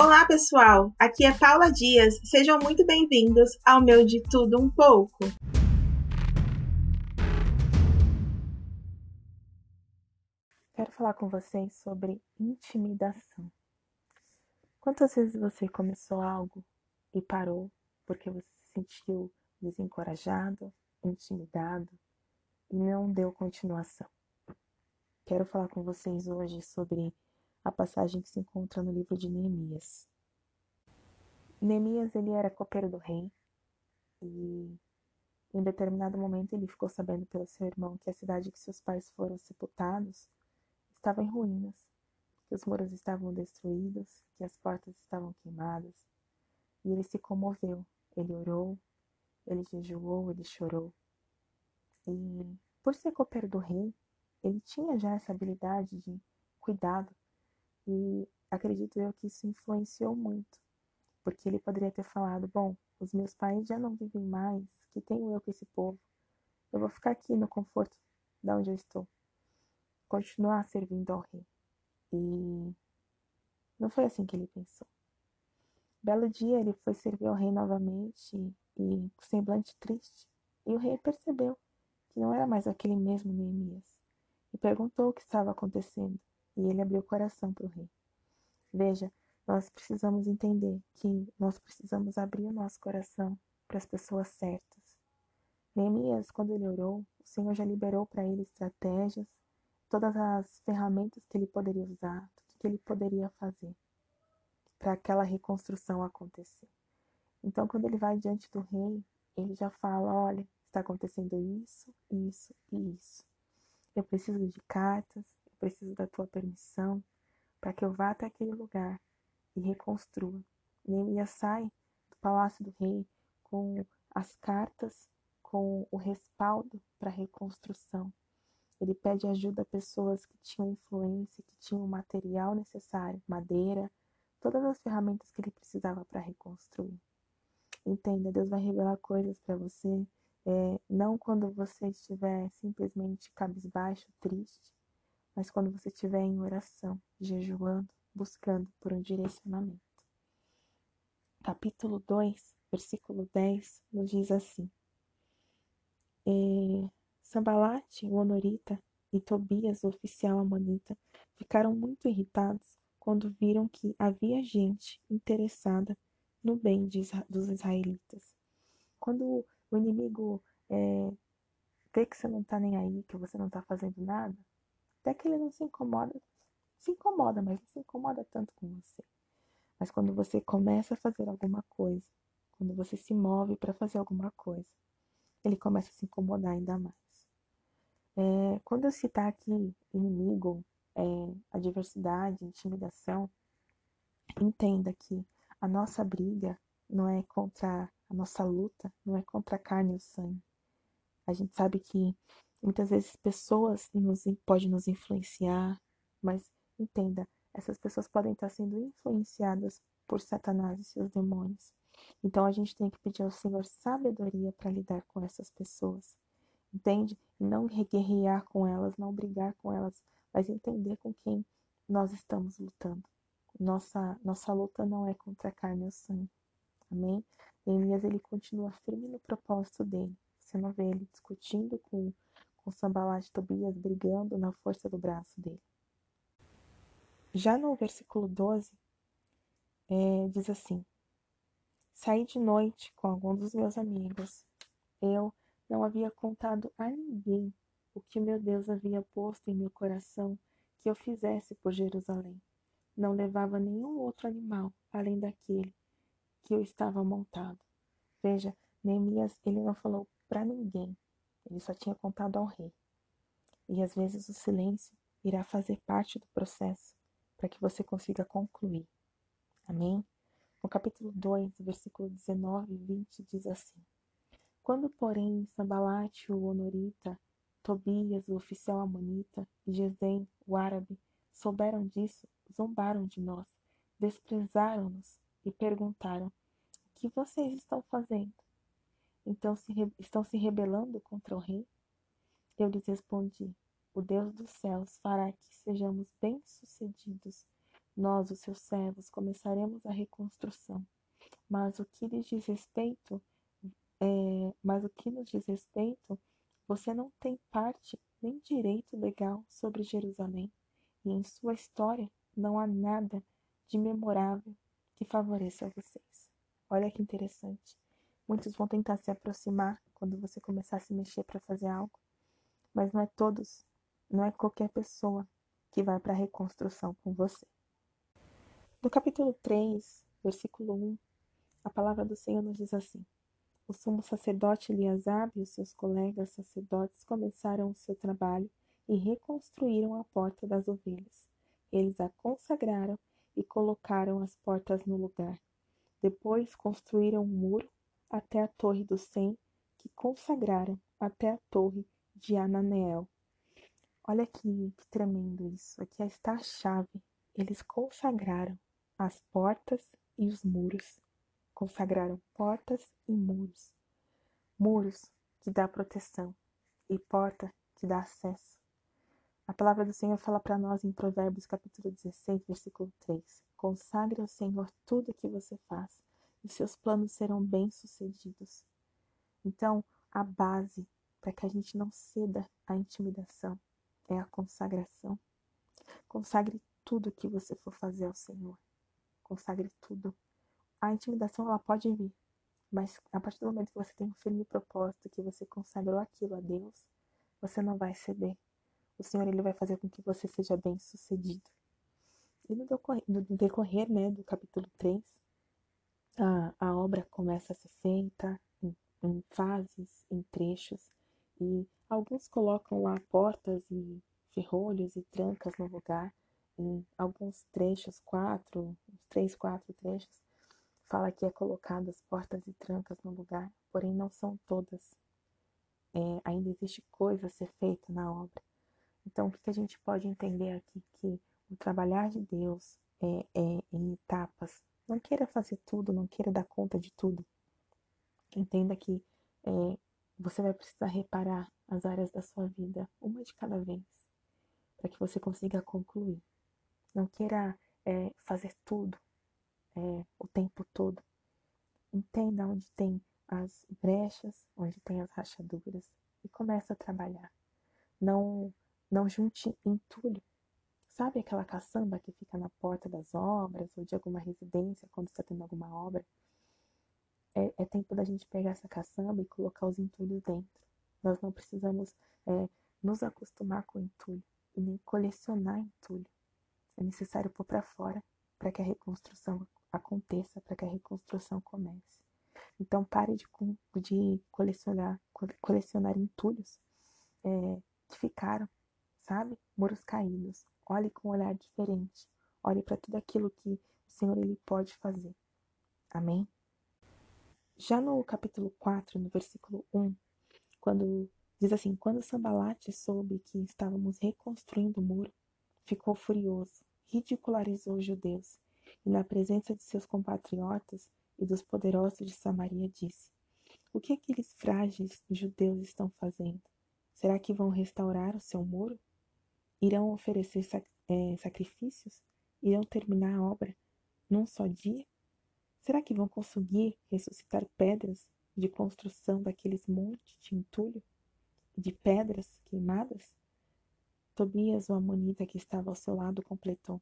Olá, pessoal! Aqui é Paula Dias. Sejam muito bem-vindos ao meu De Tudo Um Pouco. Quero falar com vocês sobre intimidação. Quantas vezes você começou algo e parou porque você se sentiu desencorajado, intimidado e não deu continuação? Quero falar com vocês hoje sobre a passagem que se encontra no livro de Neemias. Neemias ele era copeiro do rei e em determinado momento ele ficou sabendo pelo seu irmão que a cidade que seus pais foram sepultados estava em ruínas, que os muros estavam destruídos, que as portas estavam queimadas. E ele se comoveu, ele orou, ele jejuou, ele chorou. E por ser copeiro do rei, ele tinha já essa habilidade de cuidado e acredito eu que isso influenciou muito, porque ele poderia ter falado: bom, os meus pais já não vivem mais, que tenho eu com esse povo? Eu vou ficar aqui no conforto de onde eu estou, continuar servindo ao rei. E não foi assim que ele pensou. Belo dia ele foi servir ao rei novamente e com semblante triste, e o rei percebeu que não era mais aquele mesmo Neemias e perguntou o que estava acontecendo, e ele abriu o coração para o rei. Veja, nós precisamos entender que nós precisamos abrir o nosso coração para as pessoas certas. Neemias, quando ele orou, o Senhor já liberou para ele estratégias, todas as ferramentas que ele poderia usar, tudo que ele poderia fazer para aquela reconstrução acontecer. Então, quando ele vai diante do rei, ele já fala: olha, está acontecendo isso, isso e isso. Eu preciso de cartas, preciso da tua permissão para que eu vá até aquele lugar e reconstrua. Neemias sai do palácio do rei com as cartas, com o respaldo para a reconstrução. Ele pede ajuda a pessoas que tinham influência, que tinham o material necessário, madeira, todas as ferramentas que ele precisava para reconstruir. Entenda, Deus vai revelar coisas para você é, não quando você estiver simplesmente cabisbaixo, triste, mas quando você estiver em oração, jejuando, buscando por um direcionamento. Capítulo 2, versículo 10, nos diz assim: é, Sambalate, o honorita, e Tobias, o oficial amonita, ficaram muito irritados quando viram que havia gente interessada no bem de, dos israelitas. Quando o inimigo é, vê que você não tá nem aí, que você não tá fazendo nada, até que ele não se incomoda, se incomoda, mas não se incomoda tanto com você. Mas quando você começa a fazer alguma coisa, quando você se move para fazer alguma coisa, ele começa a se incomodar ainda mais. É, quando eu citar aqui inimigo, é, adversidade, intimidação, entenda que a nossa briga não é contra a nossa luta não é contra a carne e o sangue. A gente sabe que muitas vezes pessoas nos, podem nos influenciar, mas entenda, essas pessoas podem estar sendo influenciadas por Satanás e seus demônios. Então a gente tem que pedir ao Senhor sabedoria para lidar com essas pessoas. Entende? Não guerrear com elas, não brigar com elas, mas entender com quem nós estamos lutando. Nossa, nossa luta não é contra a carne e o sangue. Amém? Neemias ele continua firme no propósito dele. Você não vê ele discutindo com, com Sambalat de Tobias, brigando na força do braço dele. Já no versículo 12, é, diz assim: Saí de noite com algum dos meus amigos. Eu não havia contado a ninguém o que meu Deus havia posto em meu coração que eu fizesse por Jerusalém. Não levava nenhum outro animal além daquele que eu estava montado. Veja, Neemias, ele não falou para ninguém, ele só tinha contado ao rei. E às vezes o silêncio irá fazer parte do processo para que você consiga concluir. Amém? No capítulo 2, versículo 19 e 20 diz assim: Quando, porém, Sambalate, o honorita, Tobias, o oficial amonita, e Gesem, o árabe, souberam disso, zombaram de nós, desprezaram-nos e perguntaram: O que vocês estão fazendo? Então se estão se rebelando contra o rei? Eu lhes respondi: O Deus dos céus fará que sejamos bem-sucedidos nós, os seus servos, começaremos a reconstrução. Mas o que lhes diz respeito, é, mas o que nos diz respeito, você não tem parte nem direito legal sobre Jerusalém, e em sua história não há nada de memorável que favoreça vocês. Olha que interessante. Muitos vão tentar se aproximar quando você começar a se mexer para fazer algo, mas não é todos, não é qualquer pessoa que vai para a reconstrução com você. No capítulo 3, versículo 1, a palavra do Senhor nos diz assim: O sumo sacerdote Eliasab e os seus colegas sacerdotes começaram o seu trabalho e reconstruíram a porta das ovelhas. Eles a consagraram e colocaram as portas no lugar. Depois construíram um muro até a torre do Sem, que consagraram até a torre de Ananeel. Olha que, que tremendo isso. Aqui está a chave. Eles consagraram as portas e os muros. Consagraram portas e muros. Muros que dá proteção e porta que dá acesso. A palavra do Senhor fala para nós em Provérbios capítulo 16, versículo 3. Consagre ao Senhor tudo o que você faz e seus planos serão bem-sucedidos. Então, a base para que a gente não ceda à intimidação é a consagração. Consagre tudo que você for fazer ao Senhor. Consagre tudo. A intimidação ela pode vir, mas a partir do momento que você tem um firme propósito, que você consagrou aquilo a Deus, você não vai ceder. O Senhor ele vai fazer com que você seja bem sucedido. E no decorrer, no decorrer né, do capítulo 3, a, a obra começa a ser feita em, em fases, em trechos, e alguns colocam lá portas e ferrolhos e trancas no lugar, em alguns trechos, quatro, três, quatro trechos, fala que é colocado as portas e trancas no lugar, porém não são todas. É, ainda existe coisa a ser feita na obra. Então, o que, que a gente pode entender aqui? Que o trabalhar de Deus é, é em etapas, não queira fazer tudo, não queira dar conta de tudo. Entenda que é, você vai precisar reparar as áreas da sua vida, uma de cada vez, para que você consiga concluir. Não queira é, fazer tudo é, o tempo todo. Entenda onde tem as brechas, onde tem as rachaduras e comece a trabalhar. Não, não junte entulho Sabe aquela caçamba que fica na porta das obras ou de alguma residência quando está tendo alguma obra? É, é, tempo da gente pegar essa caçamba e colocar os entulhos dentro. Nós não precisamos é, nos acostumar com entulho e nem colecionar entulho. É necessário pôr para fora para que a reconstrução aconteça, para que a reconstrução comece. Então pare de, de colecionar, colecionar entulhos é, que ficaram, sabe? Muros caídos, Olhe com um olhar diferente. Olhe para tudo aquilo que o Senhor ele pode fazer. Amém? Já no capítulo 4, no versículo 1, quando diz assim: Quando Sambalate soube que estávamos reconstruindo o muro, ficou furioso, ridicularizou os judeus e, na presença de seus compatriotas e dos poderosos de Samaria, disse: O que aqueles frágeis judeus estão fazendo? Será que vão restaurar o seu muro? Irão oferecer sac é, sacrifícios? Irão terminar a obra num só dia? Será que vão conseguir ressuscitar pedras de construção daqueles montes de entulho? De pedras queimadas? Tobias, o amonita que estava ao seu lado, completou: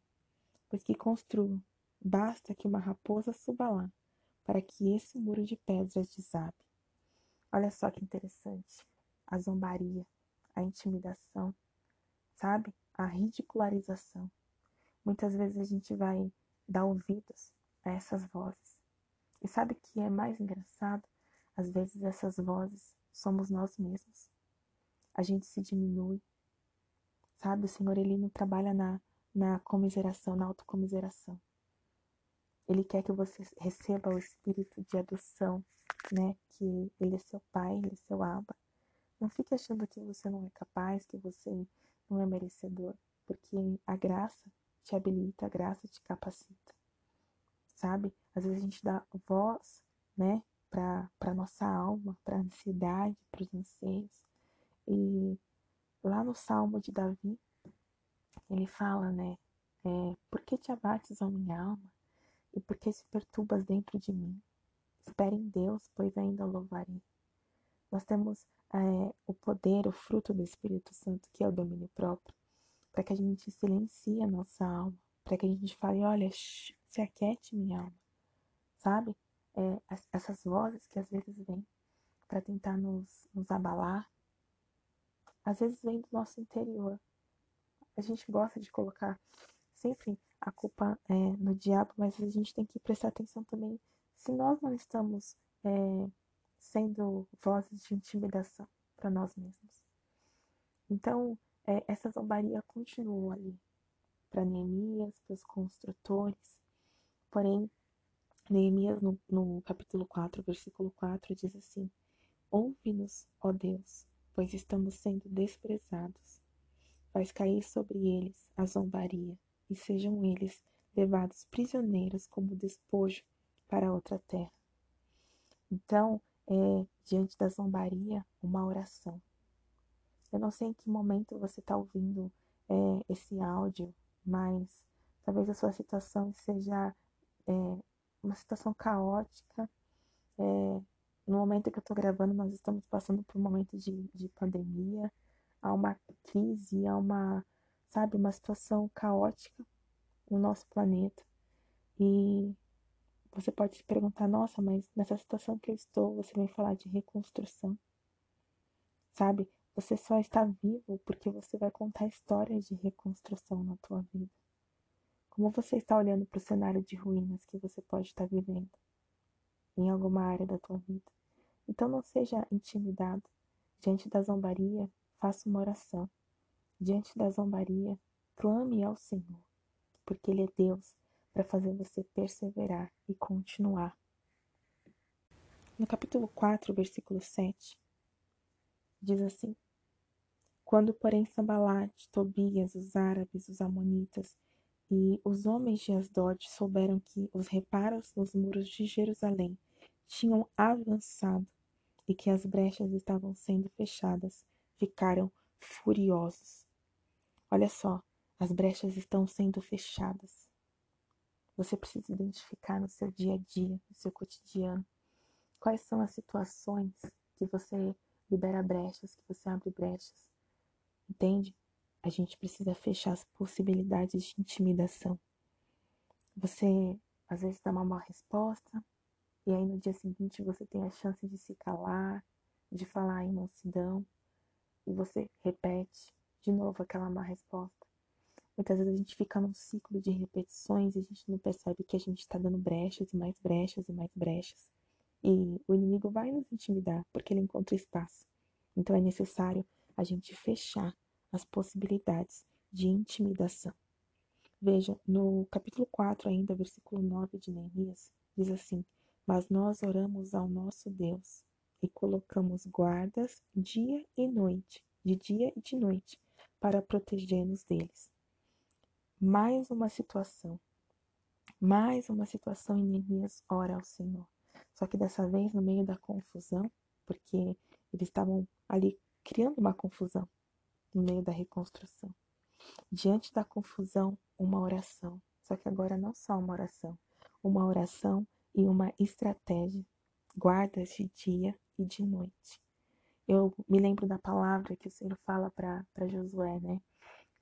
Pois que construam, basta que uma raposa suba lá, para que esse muro de pedras desabe. Olha só que interessante. A zombaria, a intimidação, sabe? A ridicularização. Muitas vezes a gente vai dar ouvidos a essas vozes. E sabe o que é mais engraçado? Às vezes essas vozes somos nós mesmos. A gente se diminui. Sabe, o Senhor ele não trabalha na, na comiseração, na autocomiseração. Ele quer que você receba o espírito de adoção, né? Que ele é seu pai, ele é seu aba. Não fique achando que você não é capaz, que você não é merecedor, porque a graça te habilita, a graça te capacita. Sabe? Às vezes a gente dá voz, né, para nossa alma, para a ansiedade, para os anseios. E lá no Salmo de Davi, ele fala, né, é, por que te abates, ó minha alma? E por que se perturbas dentro de mim? Espere em Deus, pois ainda o louvarei. Nós temos é, o poder, o fruto do Espírito Santo, que é o domínio próprio, para que a gente silencie a nossa alma, para que a gente fale, olha, shh, se aquete minha alma, sabe? É, essas vozes que às vezes vêm para tentar nos, nos abalar, às vezes vem do nosso interior. A gente gosta de colocar sempre a culpa é, no diabo, mas a gente tem que prestar atenção também se nós não estamos é, sendo vozes de intimidação para nós mesmos. Então, é, essa zombaria continuou ali para Neemias, para os construtores, porém, Neemias, no, no capítulo 4, versículo 4, diz assim: Ouve-nos, ó Deus, pois estamos sendo desprezados. Faz cair sobre eles a zombaria, e sejam eles levados prisioneiros como despojo para outra terra. Então, é, diante da zombaria, uma oração. Eu não sei em que momento você está ouvindo é, esse áudio, mas talvez a sua situação seja é, uma situação caótica. É, no momento que eu estou gravando, nós estamos passando por um momento de, de pandemia, há uma crise, há uma, sabe, uma situação caótica no nosso planeta. E você pode se perguntar, nossa, mas nessa situação que eu estou, você vem falar de reconstrução. Sabe? Você só está vivo porque você vai contar histórias de reconstrução na tua vida. Como você está olhando para o cenário de ruínas que você pode estar vivendo em alguma área da tua vida. Então não seja intimidado. Diante da zombaria, faça uma oração. Diante da zombaria, clame ao Senhor, porque Ele é Deus para fazer você perseverar e continuar. No capítulo 4, versículo 7, diz assim: Quando, porém, Sambalate, Tobias, os árabes, os amonitas e os homens de Asdod souberam que os reparos nos muros de Jerusalém tinham avançado e que as brechas estavam sendo fechadas, ficaram furiosos. Olha só, as brechas estão sendo fechadas. Você precisa identificar no seu dia a dia, no seu cotidiano, quais são as situações que você libera brechas, que você abre brechas. Entende? A gente precisa fechar as possibilidades de intimidação. Você às vezes dá uma má resposta, e aí no dia seguinte você tem a chance de se calar, de falar em mansidão, e você repete de novo aquela má resposta. Muitas vezes a gente fica num ciclo de repetições e a gente não percebe que a gente está dando brechas e mais brechas e mais brechas. E o inimigo vai nos intimidar porque ele encontra espaço. Então é necessário a gente fechar as possibilidades de intimidação. Veja, no capítulo 4, ainda, versículo 9 de Neemias, diz assim: Mas nós oramos ao nosso Deus e colocamos guardas dia e noite, de dia e de noite, para proteger-nos deles mais uma situação. Mais uma situação em Neemias ora ao Senhor. Só que dessa vez no meio da confusão, porque eles estavam ali criando uma confusão no meio da reconstrução. Diante da confusão, uma oração. Só que agora não só uma oração, uma oração e uma estratégia. Guardas de dia e de noite. Eu me lembro da palavra que o Senhor fala para Josué, né?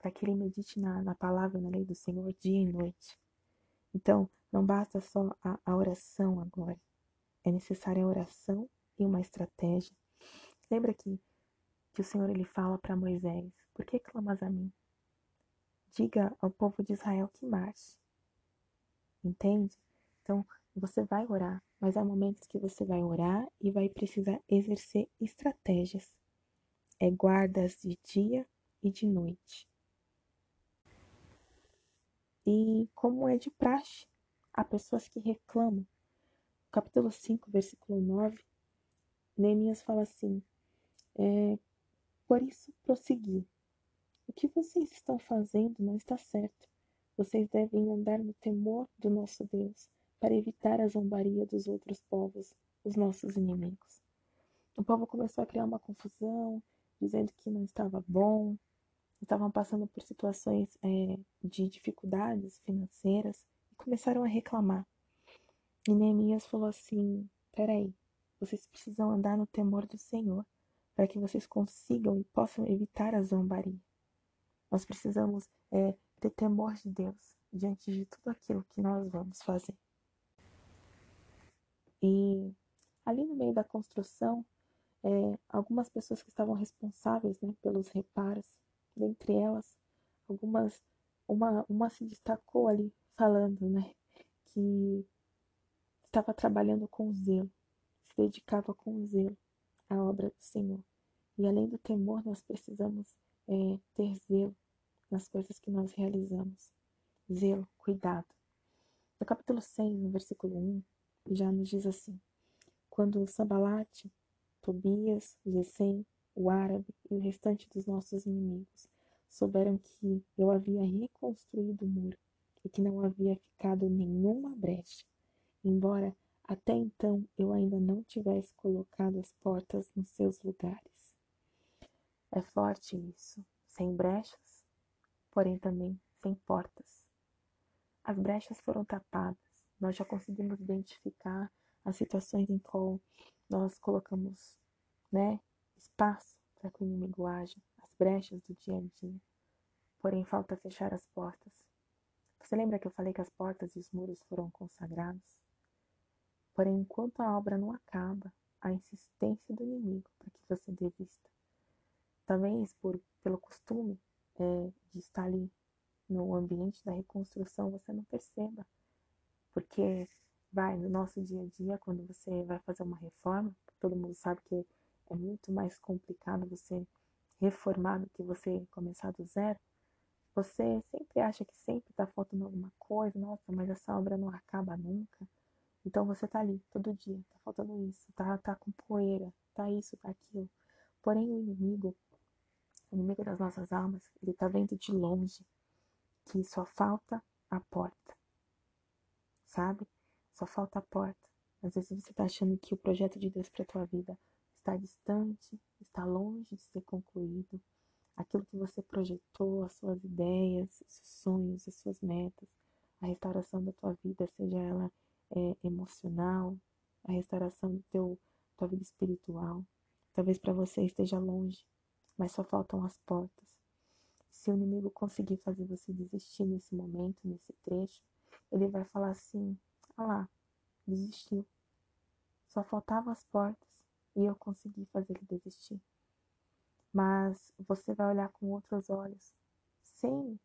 Para que ele medite na, na palavra, na lei do Senhor, dia e noite. Então, não basta só a, a oração agora. É necessária a oração e uma estratégia. Lembra que, que o Senhor ele fala para Moisés: Por que clamas a mim? Diga ao povo de Israel que marche. Entende? Então, você vai orar, mas há momentos que você vai orar e vai precisar exercer estratégias. É guardas de dia e de noite. E como é de praxe, há pessoas que reclamam. capítulo 5, versículo 9, Neemias fala assim: é, Por isso prossegui. O que vocês estão fazendo não está certo. Vocês devem andar no temor do nosso Deus, para evitar a zombaria dos outros povos, os nossos inimigos. O povo começou a criar uma confusão, dizendo que não estava bom, estavam passando por situações é, de dificuldades financeiras e começaram a reclamar. E Neemias falou assim: peraí, vocês precisam andar no temor do Senhor para que vocês consigam e possam evitar a zombaria. Nós precisamos é, ter temor de Deus diante de tudo aquilo que nós vamos fazer. E ali no meio da construção, é, algumas pessoas que estavam responsáveis né, pelos reparos, dentre elas, algumas, uma, uma se destacou ali falando né, que estava trabalhando com zelo, se dedicava com zelo à obra do Senhor. E além do temor, nós precisamos é, ter zelo nas coisas que nós realizamos. Zelo, cuidado. No capítulo 6, no versículo 1, já nos diz assim: Quando Sambalate, Tobias, Gesem, o árabe e o restante dos nossos inimigos souberam que eu havia reconstruído o muro e que não havia ficado nenhuma brecha, embora até então eu ainda não tivesse colocado as portas nos seus lugares. É forte isso, sem brechas, porém também sem portas. As brechas foram tapadas, nós já conseguimos identificar as situações em qual nós colocamos né, espaço para que o inimigo haja, as brechas do dia a dia. Porém, falta fechar as portas. Você lembra que eu falei que as portas e os muros foram consagrados? Porém, enquanto a obra não acaba, a insistência do inimigo para que você desista. Talvez por, pelo costume é, de estar ali no ambiente da reconstrução, você não perceba. Porque vai no nosso dia a dia, quando você vai fazer uma reforma, todo mundo sabe que é muito mais complicado você reformar do que você começar do zero. Você sempre acha que sempre está faltando alguma coisa, nossa, mas essa obra não acaba nunca. Então você tá ali todo dia, tá faltando isso, tá, tá com poeira, tá isso, tá aquilo. Porém o inimigo, o inimigo das nossas almas, ele tá vendo de longe que só falta a porta. Sabe? Só falta a porta. Às vezes você tá achando que o projeto de Deus para tua vida está distante, está longe de ser concluído. Aquilo que você projetou, as suas ideias, os seus sonhos, as suas metas, a restauração da tua vida, seja ela é, emocional, a restauração do teu tua vida espiritual. Talvez para você esteja longe, mas só faltam as portas. Se o inimigo conseguir fazer você desistir nesse momento, nesse trecho, ele vai falar assim: ah lá, desistiu. Só faltavam as portas e eu consegui fazer ele desistir. Mas você vai olhar com outros olhos, sem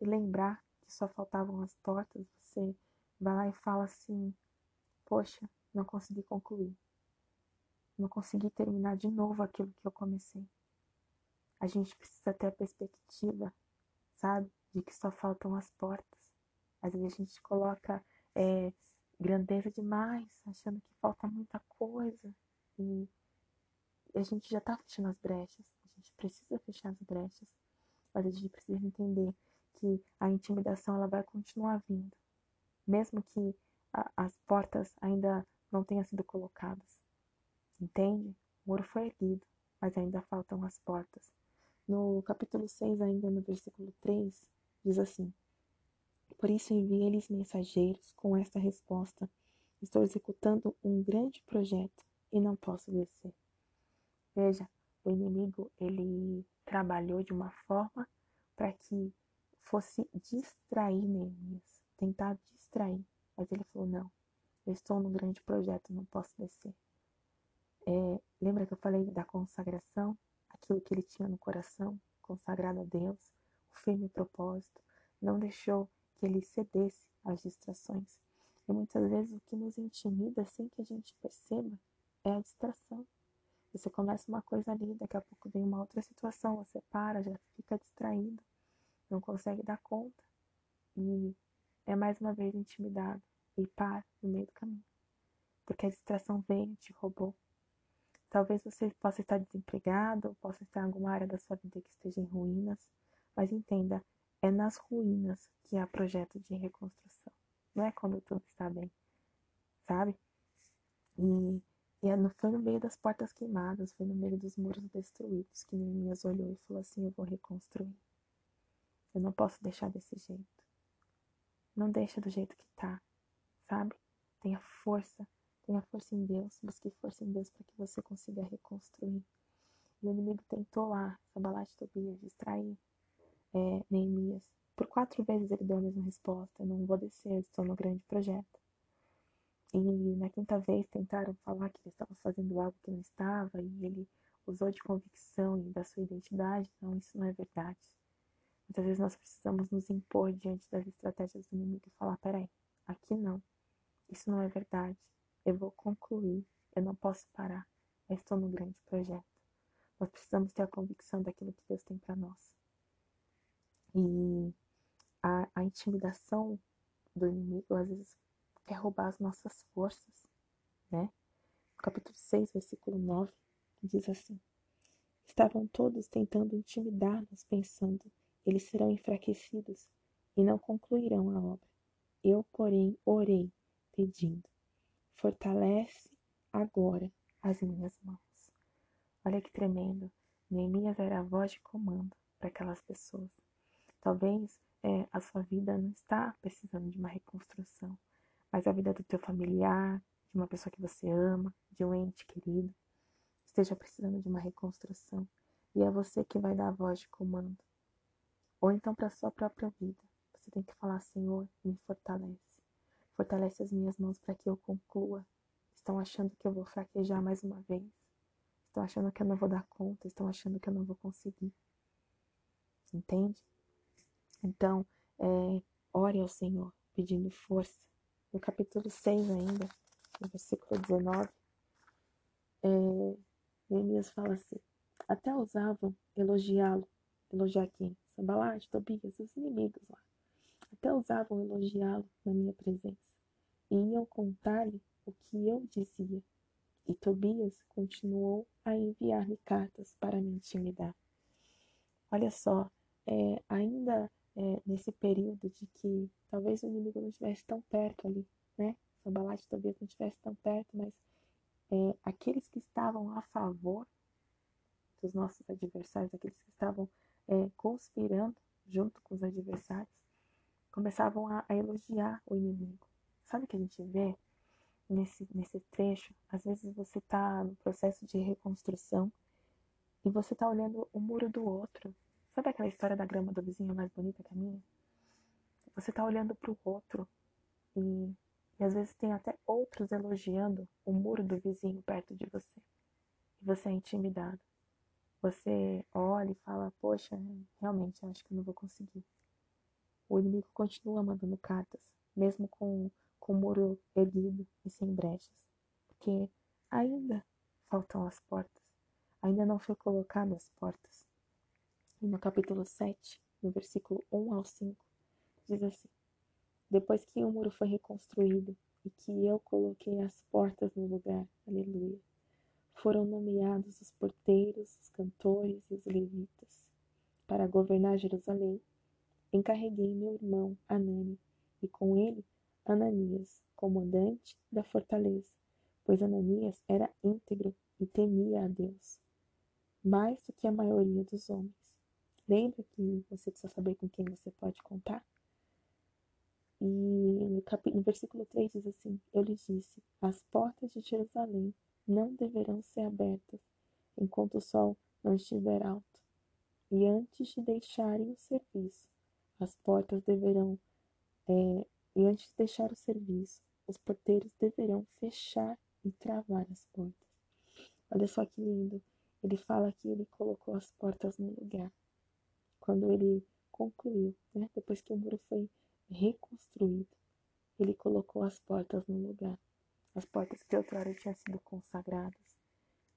lembrar que só faltavam as portas, você vai lá e fala assim: Poxa, não consegui concluir. Não consegui terminar de novo aquilo que eu comecei. A gente precisa ter a perspectiva, sabe, de que só faltam as portas. Às vezes a gente coloca é, grandeza demais, achando que falta muita coisa. E a gente já tá fechando as brechas. A gente precisa fechar as brechas. Mas a gente precisa entender que a intimidação ela vai continuar vindo. Mesmo que a, as portas ainda não tenham sido colocadas. Entende? O muro foi erguido, mas ainda faltam as portas. No capítulo 6, ainda no versículo 3, diz assim: Por isso enviei-lhes mensageiros com esta resposta: Estou executando um grande projeto e não posso descer. Veja, o inimigo ele trabalhou de uma forma para que fosse distrair Neemias, tentar distrair. Mas ele falou: não, eu estou num grande projeto, não posso descer. É, lembra que eu falei da consagração? Aquilo que ele tinha no coração, consagrado a Deus, o firme propósito, não deixou que ele cedesse às distrações. E muitas vezes o que nos intimida sem que a gente perceba é a distração. Você começa uma coisa ali, daqui a pouco vem uma outra situação, você para, já fica distraído, não consegue dar conta e é mais uma vez intimidado e para no meio do caminho. Porque a distração veio, te roubou. Talvez você possa estar desempregado, possa estar em alguma área da sua vida que esteja em ruínas, mas entenda, é nas ruínas que há projeto de reconstrução. Não é quando tudo está bem, sabe? E e é foi no meio das portas queimadas, foi no meio dos muros destruídos que Neemias olhou e falou assim: Eu vou reconstruir. Eu não posso deixar desse jeito. Não deixa do jeito que tá, sabe? Tenha força, tenha força em Deus, busque força em Deus para que você consiga reconstruir. E o inimigo tentou lá, Sabalat Tobias, distrair é, Neemias. Por quatro vezes ele deu a mesma resposta: não vou descer, estou no grande projeto. E na quinta vez tentaram falar que ele estava fazendo algo que não estava, e ele usou de convicção e da sua identidade. Não, isso não é verdade. Muitas vezes nós precisamos nos impor diante das estratégias do inimigo e falar: peraí, aqui não, isso não é verdade. Eu vou concluir, eu não posso parar. Eu estou no grande projeto. Nós precisamos ter a convicção daquilo que Deus tem para nós. E a, a intimidação do inimigo às vezes quer roubar as nossas forças, né? capítulo 6, versículo 9, diz assim: Estavam todos tentando intimidar-nos, pensando, eles serão enfraquecidos e não concluirão a obra. Eu, porém, orei, pedindo: Fortalece agora as minhas mãos. Olha que tremendo. Neemias era a voz de comando para aquelas pessoas. Talvez é, a sua vida não está precisando de uma reconstrução, mas a vida do teu familiar, de uma pessoa que você ama, de um ente querido, esteja precisando de uma reconstrução. E é você que vai dar a voz de comando. Ou então para a sua própria vida. Você tem que falar, Senhor, me fortalece. Fortalece as minhas mãos para que eu conclua. Estão achando que eu vou fraquejar mais uma vez. Estão achando que eu não vou dar conta. Estão achando que eu não vou conseguir. Entende? Então, é, ore ao Senhor, pedindo força. No capítulo 6 ainda, no versículo 19, é, Neemias fala assim, até ousavam elogiá-lo, elogiar quem? Sambalat, Tobias, os inimigos lá. Até ousavam elogiá-lo na minha presença. E iam contar-lhe o que eu dizia. E Tobias continuou a enviar-lhe cartas para me intimidar. Olha só, é, ainda é, nesse período de que talvez o inimigo não estivesse tão perto ali, né? Sambalat talvez não estivesse tão perto, mas é, aqueles que estavam a favor dos nossos adversários, aqueles que estavam é, conspirando junto com os adversários, começavam a, a, elogiar o inimigo. Sabe o que a gente vê nesse, nesse trecho? Às vezes você está no processo de reconstrução e você está olhando o muro do outro Sabe aquela história da grama do vizinho mais bonita que a minha? Você tá olhando pro outro e, e às vezes tem até outros elogiando o muro do vizinho perto de você. E você é intimidado. Você olha e fala, poxa, realmente acho que eu não vou conseguir. O inimigo continua mandando cartas, mesmo com, com o muro erguido e sem brechas. Porque ainda faltam as portas. Ainda não foi colocado as portas. E no capítulo 7, no versículo 1 ao 5, diz assim: Depois que o muro foi reconstruído e que eu coloquei as portas no lugar, aleluia, foram nomeados os porteiros, os cantores e os levitas. Para governar Jerusalém, encarreguei meu irmão Anani e com ele Ananias, comandante da fortaleza, pois Ananias era íntegro e temia a Deus, mais do que a maioria dos homens. Lembra que você precisa saber com quem você pode contar? E no, cap... no versículo 3 diz assim: Eu lhes disse: As portas de Jerusalém não deverão ser abertas enquanto o sol não estiver alto. E antes de deixarem o serviço, as portas deverão. É, e antes de deixar o serviço, os porteiros deverão fechar e travar as portas. Olha só que lindo. Ele fala que ele colocou as portas no lugar quando ele concluiu, né? depois que o muro foi reconstruído, ele colocou as portas no lugar, as portas que outrora tinham sido consagradas,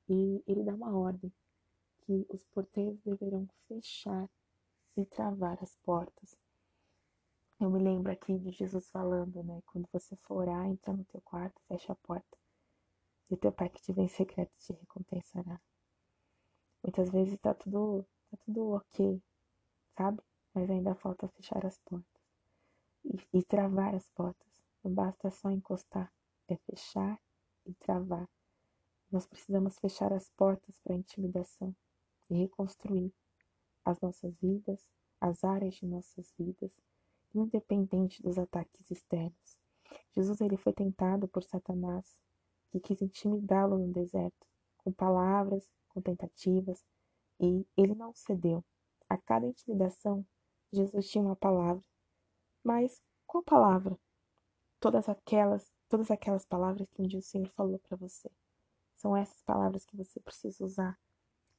e ele dá uma ordem que os porteiros deverão fechar e travar as portas. Eu me lembro aqui de Jesus falando, né? Quando você for orar, entra no teu quarto, fecha a porta. E o teu pai que te vem em secreto te recompensará. Muitas vezes tá tudo, tá tudo ok, sabe? Mas ainda falta fechar as portas e, e travar as portas. Não basta só encostar, é fechar e travar. Nós precisamos fechar as portas para a intimidação e reconstruir as nossas vidas, as áreas de nossas vidas, independente dos ataques externos. Jesus ele foi tentado por Satanás, que quis intimidá-lo no deserto, com palavras, com tentativas, e ele não cedeu. A cada intimidação, Jesus tinha uma palavra. Mas qual palavra? Todas aquelas, todas aquelas palavras que um dia o Senhor falou para você. São essas palavras que você precisa usar,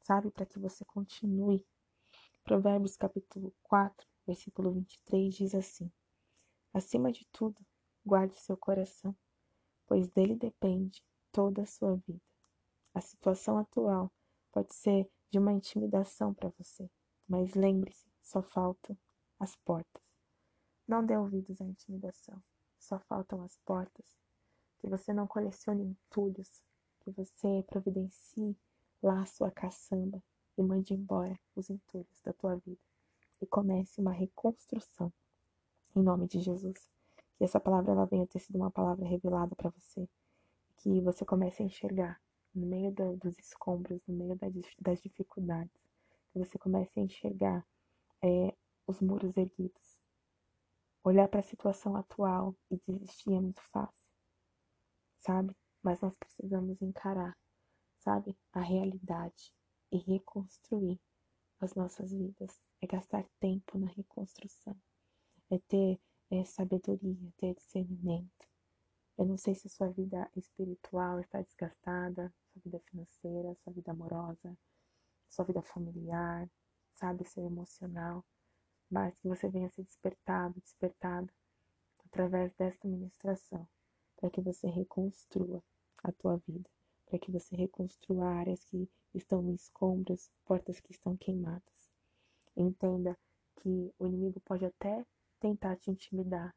sabe, para que você continue. Provérbios capítulo 4, versículo 23 diz assim: Acima de tudo, guarde seu coração, pois dele depende toda a sua vida. A situação atual pode ser de uma intimidação para você, mas lembre-se, só faltam as portas. Não dê ouvidos à intimidação, só faltam as portas. Que você não colecione entulhos, que você providencie lá a sua caçamba e mande embora os entulhos da tua vida e comece uma reconstrução em nome de Jesus. Que essa palavra ela venha ter sido uma palavra revelada para você, que você comece a enxergar no meio do, dos escombros, no meio das, das dificuldades, que você comece a enxergar é, os muros erguidos. Olhar para a situação atual e desistir é muito fácil, sabe? Mas nós precisamos encarar, sabe, a realidade e reconstruir as nossas vidas. É gastar tempo na reconstrução, é ter é, sabedoria, ter discernimento. Eu não sei se sua vida espiritual está desgastada, sua vida financeira, sua vida amorosa, sua vida familiar, sabe, seu emocional, mas que você venha ser despertado, despertada através desta ministração, para que você reconstrua a tua vida, para que você reconstrua áreas que estão em escombros, portas que estão queimadas. Entenda que o inimigo pode até tentar te intimidar,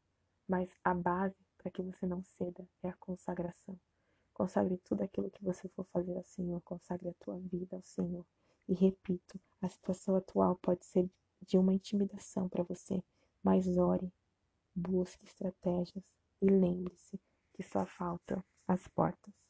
mas a base para que você não ceda é a consagração. Consagre tudo aquilo que você for fazer ao Senhor, consagre a tua vida ao Senhor. E repito, a situação atual pode ser de uma intimidação para você, mas ore, busque estratégias e lembre-se que só faltam as portas.